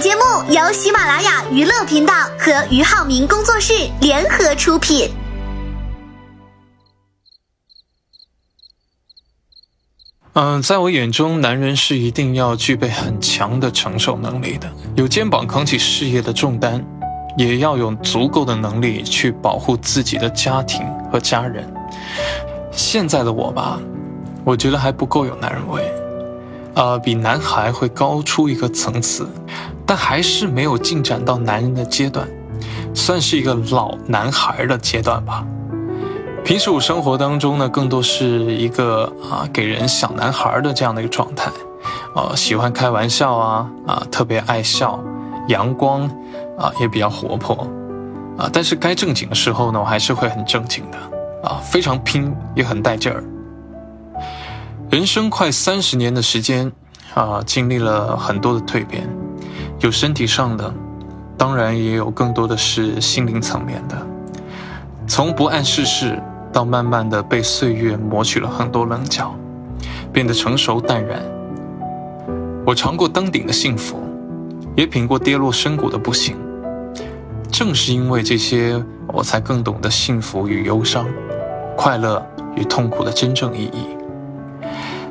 节目由喜马拉雅娱乐频道和俞灏明工作室联合出品。嗯，在我眼中，男人是一定要具备很强的承受能力的，有肩膀扛起事业的重担，也要有足够的能力去保护自己的家庭和家人。现在的我吧，我觉得还不够有男人味，呃，比男孩会高出一个层次，但还是没有进展到男人的阶段，算是一个老男孩的阶段吧。平时我生活当中呢，更多是一个啊给人小男孩的这样的一个状态，呃，喜欢开玩笑啊啊，特别爱笑，阳光啊，也比较活泼啊。但是该正经的时候呢，我还是会很正经的啊，非常拼，也很带劲儿。人生快三十年的时间啊，经历了很多的蜕变，有身体上的，当然也有更多的是心灵层面的，从不谙世事。到慢慢的被岁月磨去了很多棱角，变得成熟淡然。我尝过登顶的幸福，也品过跌落深谷的不幸。正是因为这些，我才更懂得幸福与忧伤，快乐与痛苦的真正意义。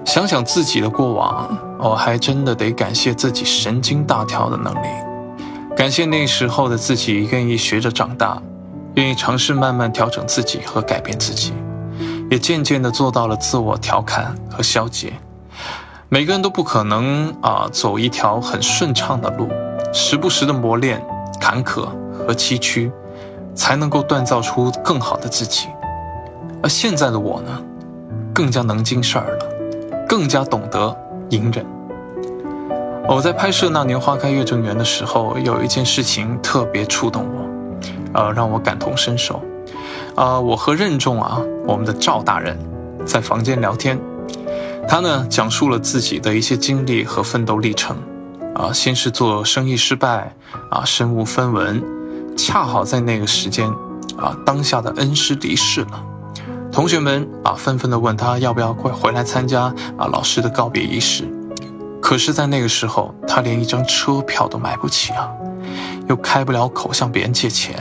想想自己的过往，我还真的得感谢自己神经大条的能力，感谢那时候的自己愿意学着长大。愿意尝试慢慢调整自己和改变自己，也渐渐地做到了自我调侃和消解。每个人都不可能啊走一条很顺畅的路，时不时的磨练、坎坷和崎岖，才能够锻造出更好的自己。而现在的我呢，更加能经事儿了，更加懂得隐忍。我在拍摄《那年花开月正圆》的时候，有一件事情特别触动我。呃，让我感同身受。啊，我和任重啊，我们的赵大人，在房间聊天。他呢，讲述了自己的一些经历和奋斗历程。啊，先是做生意失败，啊，身无分文，恰好在那个时间，啊，当下的恩师离世了。同学们啊，纷纷的问他要不要快回来参加啊老师的告别仪式。可是，在那个时候，他连一张车票都买不起啊，又开不了口向别人借钱。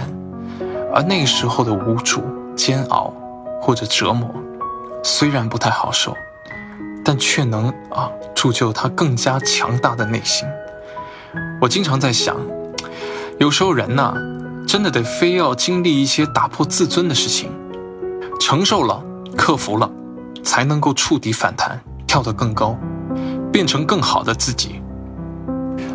而那个时候的无助、煎熬或者折磨，虽然不太好受，但却能啊铸就他更加强大的内心。我经常在想，有时候人呐，真的得非要经历一些打破自尊的事情，承受了、克服了，才能够触底反弹，跳得更高，变成更好的自己。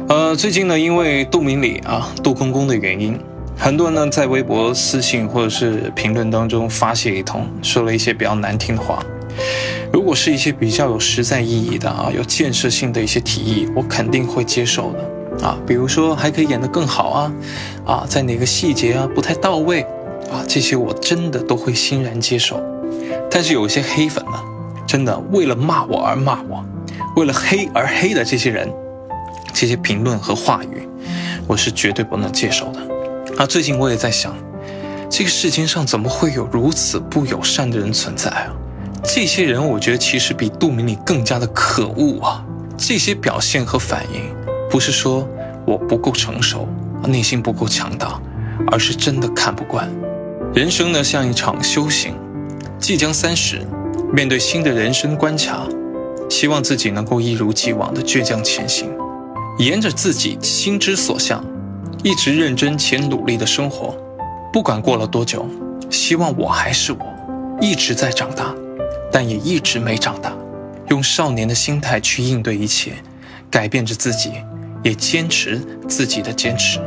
呃，最近呢，因为杜明礼啊、杜公公的原因。很多人呢在微博私信或者是评论当中发泄一通，说了一些比较难听的话。如果是一些比较有实在意义的啊，有建设性的一些提议，我肯定会接受的啊。比如说还可以演得更好啊，啊，在哪个细节啊不太到位啊，这些我真的都会欣然接受。但是有些黑粉呢，真的为了骂我而骂我，为了黑而黑的这些人，这些评论和话语，我是绝对不能接受的。啊，最近我也在想，这个世间上怎么会有如此不友善的人存在啊？这些人，我觉得其实比杜明礼更加的可恶啊！这些表现和反应，不是说我不够成熟，内心不够强大，而是真的看不惯。人生呢，像一场修行，即将三十，面对新的人生关卡，希望自己能够一如既往的倔强前行，沿着自己心之所向。一直认真且努力的生活，不管过了多久，希望我还是我，一直在长大，但也一直没长大。用少年的心态去应对一切，改变着自己，也坚持自己的坚持。